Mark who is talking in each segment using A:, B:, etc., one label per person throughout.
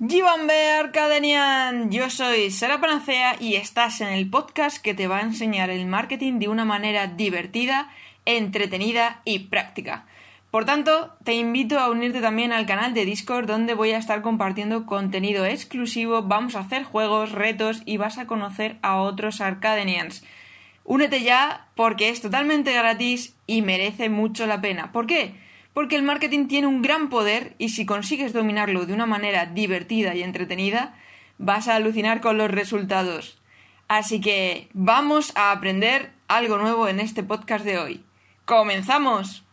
A: Gibambe Arcadenian, yo soy Sara Panacea y estás en el podcast que te va a enseñar el marketing de una manera divertida, entretenida y práctica. Por tanto, te invito a unirte también al canal de Discord donde voy a estar compartiendo contenido exclusivo, vamos a hacer juegos, retos y vas a conocer a otros Arcadenians. Únete ya porque es totalmente gratis y merece mucho la pena. ¿Por qué? Porque el marketing tiene un gran poder y si consigues dominarlo de una manera divertida y entretenida, vas a alucinar con los resultados. Así que vamos a aprender algo nuevo en este podcast de hoy. ¡Comenzamos!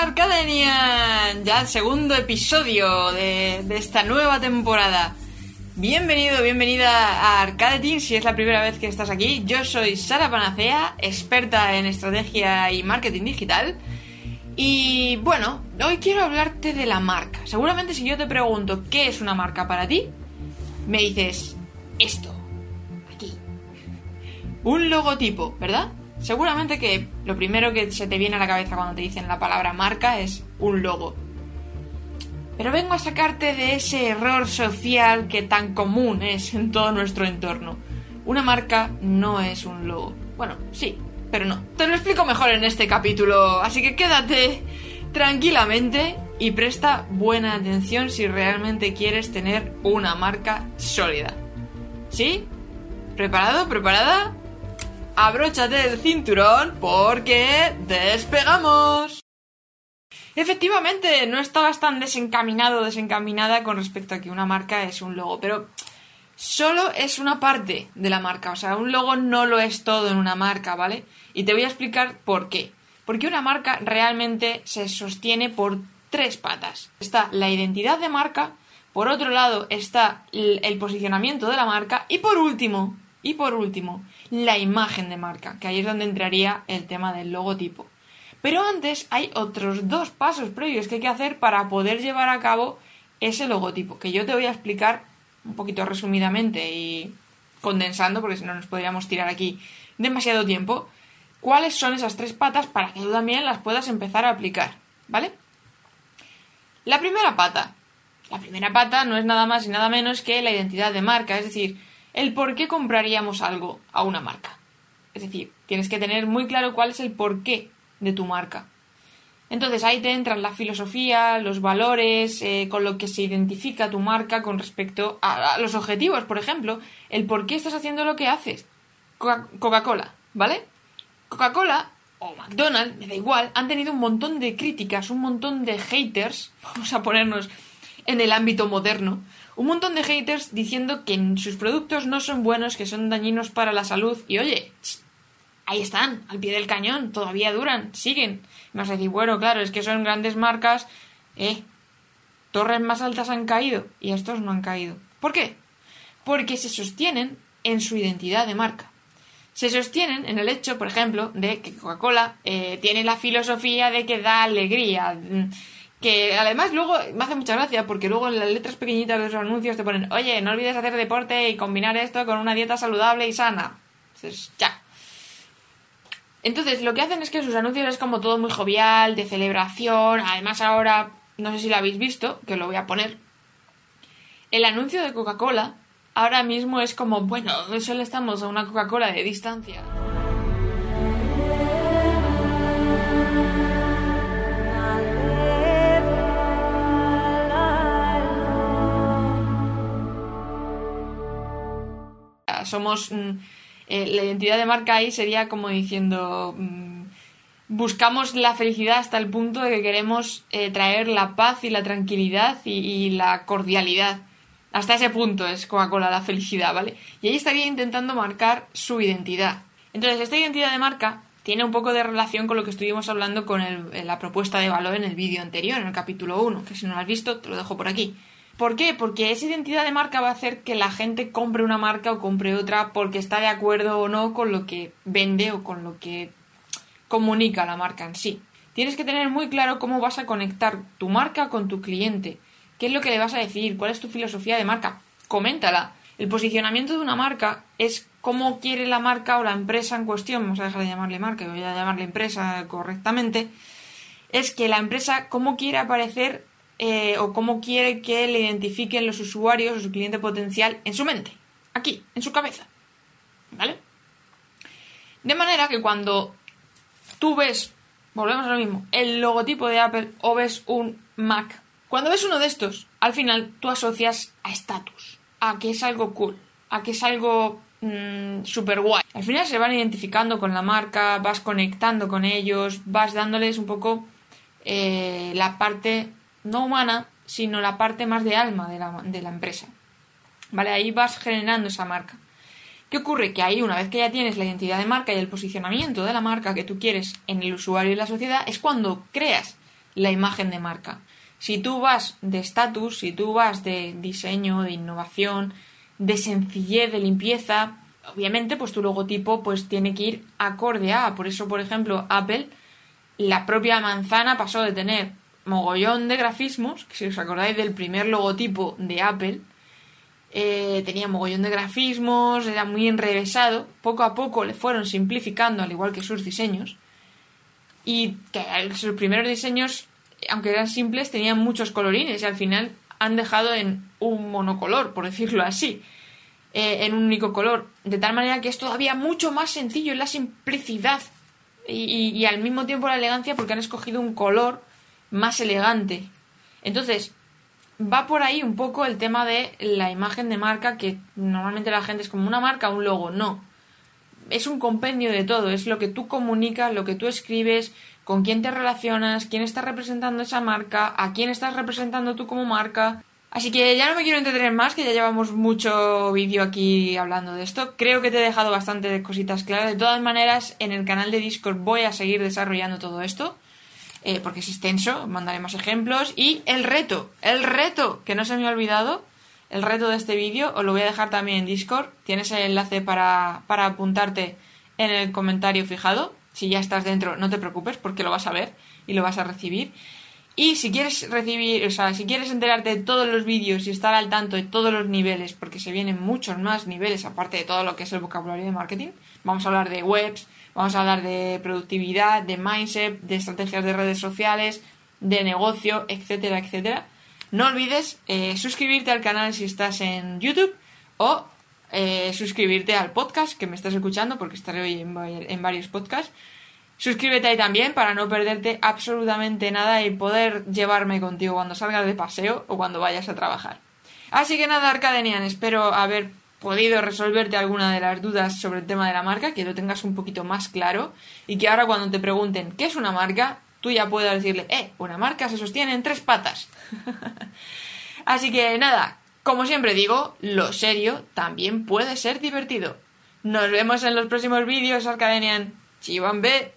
A: Arcadenian, ya el segundo episodio de, esta nueva temporada. Bienvenido, bienvenida a Arcade si es la primera vez que estás aquí. Yo soy Sara Panacea, experta en estrategia y marketing digital. Y bueno, hoy quiero hablarte de la marca. Seguramente si yo te pregunto qué es una marca para ti, me dices esto, aquí. Un logotipo, ¿verdad? Seguramente que lo primero que se te viene a la cabeza cuando te dicen la palabra marca es un logo. Pero vengo a sacarte de ese error social que tan común es en todo nuestro entorno. Una marca no es un logo. Bueno, sí, pero no. Te lo explico mejor en este capítulo, así que quédate tranquilamente y presta buena atención si realmente quieres tener una marca sólida. ¿Sí? ¿Preparado? ¿Preparada? Abróchate el cinturón porque despegamos. Efectivamente, no estabas tan desencaminado o desencaminada con respecto a que una marca es un logo, pero solo es una parte de la marca, o sea, un logo no lo es todo en una marca, ¿vale? Y te voy a explicar por qué. Porque una marca realmente se sostiene por tres patas. Está la identidad de marca, por otro lado está el posicionamiento de la marca y por último, y por último, la imagen de marca, que ahí es donde entraría el tema del logotipo. Pero antes hay otros dos pasos previos que hay que hacer para poder llevar a cabo ese logotipo, que yo te voy a explicar un poquito resumidamente y condensando, porque si no nos podríamos tirar aquí demasiado tiempo, cuáles son esas tres patas para que tú también las puedas empezar a aplicar, ¿vale? La primera pata. La primera pata no es nada más y nada menos que la identidad de marca, es decir, el por qué compraríamos algo a una marca. Es decir, tienes que tener muy claro cuál es el porqué de tu marca. Entonces ahí te entran la filosofía, los valores, eh, con lo que se identifica tu marca con respecto a, los objetivos, por ejemplo, el por qué estás haciendo lo que haces. Coca-Cola, ¿vale? Coca-Cola o McDonald's, me da igual, han tenido un montón de críticas, un montón de haters, vamos a ponernos en el ámbito moderno, un montón de haters diciendo que sus productos no son buenos, que son dañinos para la salud. Y oye, ahí están, al pie del cañón, todavía duran, siguen. Me vas a decir, bueno, claro, es que son grandes marcas, eh, torres más altas han caído y estos no han caído. ¿Por qué? Porque se sostienen en su identidad de marca. Se sostienen en el hecho, por ejemplo, de que Coca-Cola eh, tiene la filosofía de que da alegría que además luego me hace mucha gracia porque luego en las letras pequeñitas de los anuncios te ponen, oye, no olvides hacer deporte y combinar esto con una dieta saludable y sana. Entonces, ya. Entonces, lo que hacen es que sus anuncios es como todo muy jovial, de celebración. Además, ahora, no sé si lo habéis visto, que lo voy a poner. El anuncio de Coca-Cola ahora mismo es como, bueno, solo estamos a una Coca-Cola de distancia. Somos... Mm, eh, la identidad de marca ahí sería como diciendo... Mm, buscamos la felicidad hasta el punto de que queremos eh, traer la paz y la tranquilidad y, la cordialidad. Hasta ese punto es Coca-Cola la felicidad, ¿vale? Y ahí estaría intentando marcar su identidad. Entonces, esta identidad de marca tiene un poco de relación con lo que estuvimos hablando con la propuesta de valor en el vídeo anterior, en el capítulo 1, que si no lo has visto, te lo dejo por aquí. ¿Por qué? Porque esa identidad de marca va a hacer que la gente compre una marca o compre otra porque está de acuerdo o no con lo que vende o con lo que comunica la marca en sí. Tienes que tener muy claro cómo vas a conectar tu marca con tu cliente, ¿Qué es lo que le vas a decir? ¿Cuál es tu filosofía de marca? Coméntala. El posicionamiento de una marca es cómo quiere la marca o la empresa en cuestión, vamos a dejar de llamarle marca, voy a llamarle empresa correctamente, es que la empresa cómo quiere aparecer eh, o cómo quiere que le identifiquen los usuarios o su cliente potencial en su mente, aquí, en su cabeza. ¿Vale? De manera que cuando tú ves, volvemos a lo mismo, el logotipo de Apple o ves un Mac, cuando ves uno de estos, al final tú asocias a estatus, a que es algo cool, a que es algo mm, super guay. Al final se van identificando con la marca, vas conectando con ellos, vas dándoles un poco eh, la parte no humana, sino la parte más de alma de la, de la empresa. ¿Vale? Ahí vas generando esa marca. ¿Qué ocurre? Que ahí, una vez que ya tienes la identidad de marca y el posicionamiento de la marca que tú quieres en el usuario y la sociedad, es cuando creas la imagen de marca. Si tú vas de estatus, si tú vas de diseño, de innovación, de sencillez, de limpieza, obviamente pues tu logotipo pues tiene que ir acorde a. Por eso, por ejemplo, Apple, la propia manzana pasó de tener mogollón de grafismos, que si os acordáis del primer logotipo de Apple, eh, tenía mogollón de grafismos, era muy enrevesado, poco a poco le fueron simplificando, al igual que sus diseños, y que sus primeros diseños, aunque eran simples, tenían muchos colorines y al final han dejado en un monocolor, por decirlo así, eh, en un único color, de tal manera que es todavía mucho más sencillo, en la simplicidad y, y al mismo tiempo la elegancia porque han escogido un color más elegante. Entonces, va por ahí un poco el tema de la imagen de marca, que normalmente la gente es como una marca, un logo. No. Es un compendio de todo, es lo que tú comunicas, lo que tú escribes, con quién te relacionas, quién está representando esa marca, a quién estás representando tú como marca. Así que ya no me quiero entretener más, que ya llevamos mucho vídeo aquí hablando de esto. Creo que te he dejado bastante cositas claras. De todas maneras, en el canal de Discord voy a seguir desarrollando todo esto. Eh, porque es extenso, mandaré más ejemplos. Y el reto, el reto, que no se me ha olvidado, el reto de este vídeo, os lo voy a dejar también en Discord. Tienes el enlace para, para apuntarte en el comentario fijado. Si ya estás dentro, no te preocupes porque lo vas a ver y lo vas a recibir. Y si quieres recibir, o sea, si quieres enterarte de todos los vídeos y estar al tanto de todos los niveles, porque se vienen muchos más niveles aparte de todo lo que es el vocabulario de marketing, vamos a hablar de webs, Vamos a hablar de productividad, de mindset, de estrategias de redes sociales, de negocio, etcétera, etcétera. No olvides eh, suscribirte al canal si estás en YouTube o eh, suscribirte al podcast que me estás escuchando porque estaré hoy en, varios podcasts. Suscríbete ahí también para no perderte absolutamente nada y poder llevarme contigo cuando salgas de paseo o cuando vayas a trabajar. Así que nada, Arcadenian, espero haber podido resolverte alguna de las dudas sobre el tema de la marca, que lo tengas un poquito más claro y que ahora cuando te pregunten qué es una marca, tú ya puedas decirle, eh, una marca se sostiene en tres patas. Así que nada, como siempre digo, lo serio también puede ser divertido. Nos vemos en los próximos vídeos, Arcadenian. Chivan B.